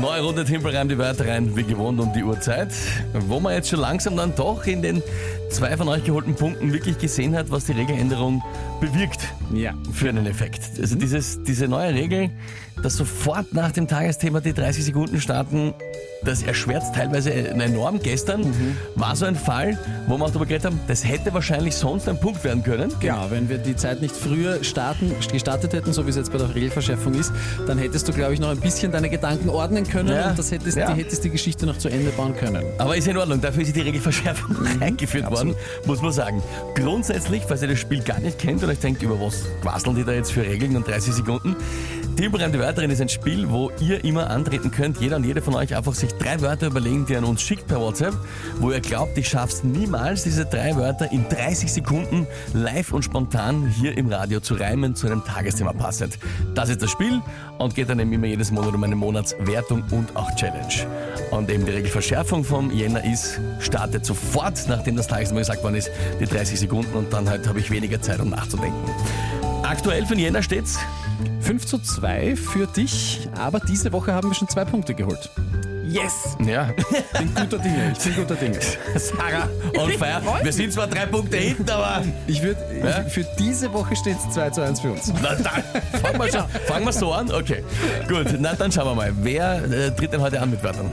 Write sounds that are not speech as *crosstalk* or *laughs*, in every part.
Neue Runde Tempel reimt die Wörter rein, wie gewohnt um die Uhrzeit, wo man jetzt schon langsam dann doch in den zwei von euch geholten Punkten wirklich gesehen hat, was die Regeländerung bewirkt Ja. für einen Effekt. Also dieses, diese neue Regel, dass sofort nach dem Tagesthema die 30 Sekunden starten, das erschwert teilweise enorm. Gestern war so ein Fall, wo wir auch darüber geredet haben, das hätte wahrscheinlich sonst ein Punkt werden können. Genau, wenn wir die Zeit nicht früher starten, gestartet hätten, so wie es jetzt bei der Regelverschärfung ist, dann hättest du, glaube ich, noch ein bisschen deine Gedanken ordnen können Ja. und das hättest, Ja. die, hättest die Geschichte noch zu Ende bauen können. Aber ist in Ordnung, dafür ist die Regelverschärfung *laughs* eingeführt worden, muss man sagen. Grundsätzlich, falls ihr das Spiel gar nicht kennt und euch denkt, über was quasseln die da jetzt für Regeln und 30 Sekunden, Teambrand die Wörterin ist ein Spiel, wo ihr immer antreten könnt, jeder und jede von euch einfach sich drei Wörter überlegen, die ihr an uns schickt per WhatsApp, wo ihr glaubt, ich schaff's niemals, diese drei Wörter in 30 Sekunden live und spontan hier im Radio zu reimen, zu einem Tagesthema passend. Das ist das Spiel und geht dann eben immer jedes Monat um eine Monatswertung und auch Challenge. Und eben die Regelverschärfung vom Jänner ist, startet sofort, nachdem das Tagesthema gesagt worden ist, die 30 Sekunden und dann halt habe ich weniger Zeit, um nachzudenken. Aktuell für den Jänner steht's 5 zu 2 für dich, aber diese Woche haben wir schon zwei Punkte geholt. Yes! Ja, Ich bin guter Dinge, ich bin guter Dinge. Sarah on fire. Wir sind zwar drei Punkte hinten, aber Ich würd, Ja? für diese Woche steht es 2 zu 1 für uns. na, dann fangen wir, schon, fangen wir so an. Okay, gut. Na, dann schauen wir mal. Wer äh, tritt denn heute an mit Wörtern?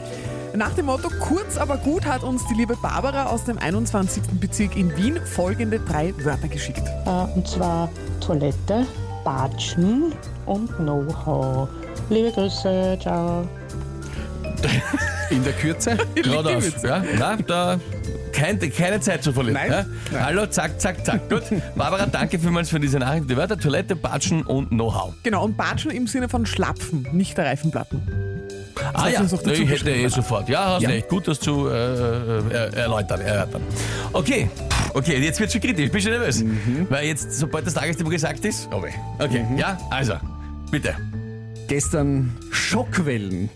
Nach dem Motto kurz aber gut hat uns die liebe Barbara aus dem 21. Bezirk in Wien folgende drei Wörter geschickt. Äh, und zwar Toilette, Batschen und Know-how. Liebe Grüße, ciao. In der Kürze. *laughs* Geradeaus. Ja? Na, da kein, keine Zeit zu verlieren. Nein. Ja? Nein. Hallo, zack, zack, zack. Gut. Barbara, danke vielmals für diese Nachricht. Die Wörter Toilette, Batschen und Know-how. Genau, und Batschen im Sinne von Schlapfen, nicht der Reifenplatten. Ah hat ja, ich hätte eh sofort. Ja, hast Ja. recht. Gut, das zu äh, äh, erläutern, erörtern. Okay, okay, jetzt wird schon kritisch. Bist du nervös? Weil jetzt, sobald das Tagesthema gesagt ist. Oh weh. Okay, ja, also, bitte. Gestern Schockwellen.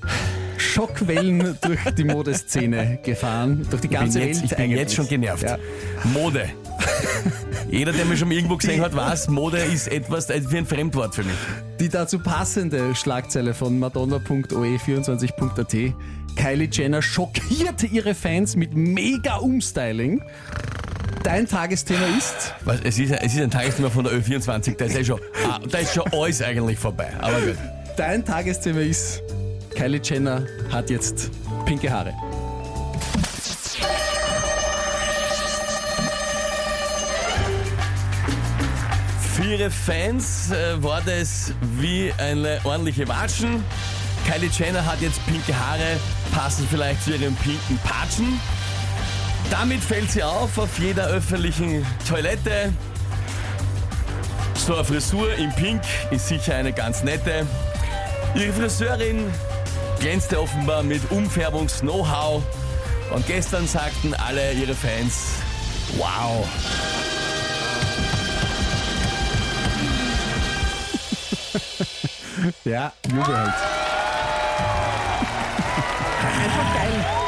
Schockwellen *laughs* durch die Modeszene gefahren, durch die Ich bin, ganze jetzt, Welt. ich bin eigentlich. jetzt schon genervt. Ja. Mode. Jeder, der mich schon irgendwo gesehen hat, weiß, Mode ist etwas äh, wie ein Fremdwort für mich. Die dazu passende Schlagzeile von madonna.oe24.at. Kylie Jenner schockierte ihre Fans mit mega Umstyling. Dein Tagesthema ist Was, es, ist, es ist ein Tagesthema von der Ö24, da ist, eh schon, ah, da ist schon alles eigentlich vorbei. Aber gut. Dein Tagesthema ist Kylie Jenner hat jetzt pinke Haare. Für ihre Fans äh, war das wie eine ordentliche Watschen. Kylie Jenner hat jetzt pinke Haare, passen vielleicht zu ihren pinken Patschen. Damit fällt sie auf auf jeder öffentlichen Toilette. So eine Frisur in Pink ist sicher eine ganz nette. Ihre Friseurin glänzte offenbar mit Umfärbungs-Know-how. Und gestern sagten alle ihre Fans, wow. *laughs* Ja, Jubel halt. Einfach geil.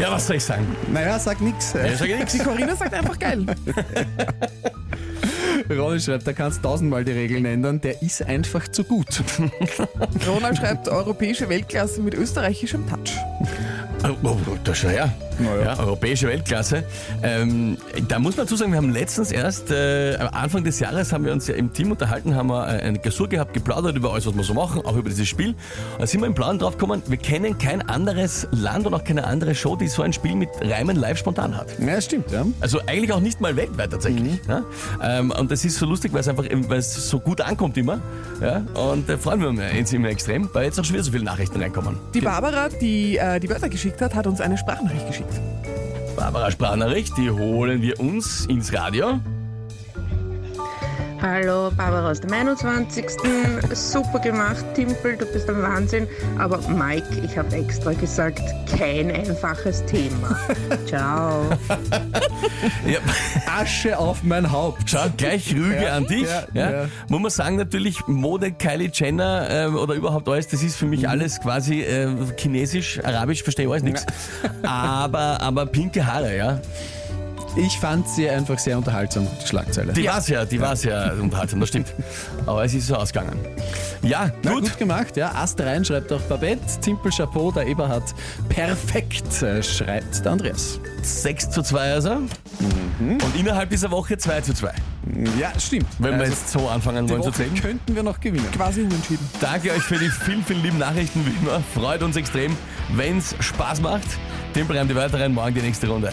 Ja, was soll ich sagen? Naja, sag nix. Ich sage nichts. Die Corinna sagt einfach geil. *laughs* Ronald schreibt, da kannst tausendmal die Regeln ändern, der ist einfach zu gut. Ronald schreibt europäische Weltklasse mit österreichischem Touch. Oh, oh, das schon, ja. Na ja. ja. Europäische Weltklasse. Ähm, da muss man dazu sagen, wir haben letztens erst, äh, am Anfang des Jahres haben wir uns ja im Team unterhalten, haben wir äh, eine Gasur gehabt, geplaudert über alles, was wir so machen, auch über dieses Spiel. Da sind wir im Plan drauf gekommen, wir kennen kein anderes Land und auch keine andere Show, die so ein Spiel mit Reimen live spontan hat. Ja, das stimmt, ja. Also eigentlich auch nicht mal weltweit tatsächlich. Ja? Ähm, und das ist so lustig, weil es einfach weil es so gut ankommt immer. Ja? Und da freuen wir uns immer extrem, weil jetzt auch schon wieder so viele Nachrichten reinkommen. Die Barbara, die äh, die Wörter geschickt hat, hat uns eine Sprachnachricht geschickt. Barbara Sprachnachricht, die holen wir uns ins Radio. Hallo, Barbara aus dem 21. Super gemacht, Timpel, du bist ein Wahnsinn. Aber Mike, ich habe extra gesagt, kein einfaches Thema. *laughs* Ciao. Ja, *laughs* Asche auf mein Haupt. schau, gleich Rüge Ja, an dich. ja, Ja, ja. Muss man sagen, natürlich Mode, Kylie Jenner ähm, oder überhaupt alles, das ist für mich Mhm. alles quasi äh, chinesisch, arabisch, verstehe ich alles nichts. Aber, aber pinke Haare, ja. Ich fand sie einfach sehr unterhaltsam, die Schlagzeile. Die war's ja, die war's ja unterhaltsam, das stimmt. Aber es ist so ausgegangen. Ja, Na, gut. gut gemacht, ja. Ast rein schreibt auch Babette, Timpel Chapeau, der Eberhard. Perfekt, äh, schreibt der Andreas. 6 zu 2 also. Mhm. Und innerhalb dieser Woche 2 zu 2. Ja, stimmt. Wenn wir Also, jetzt so anfangen die wollen zu Woche zählen. könnten wir noch gewinnen. Quasi unentschieden. Danke euch für die vielen, vielen lieben Nachrichten wie immer. Freut uns extrem, wenn's Spaß macht. Tempel reimt die Wörter rein, morgen die nächste Runde.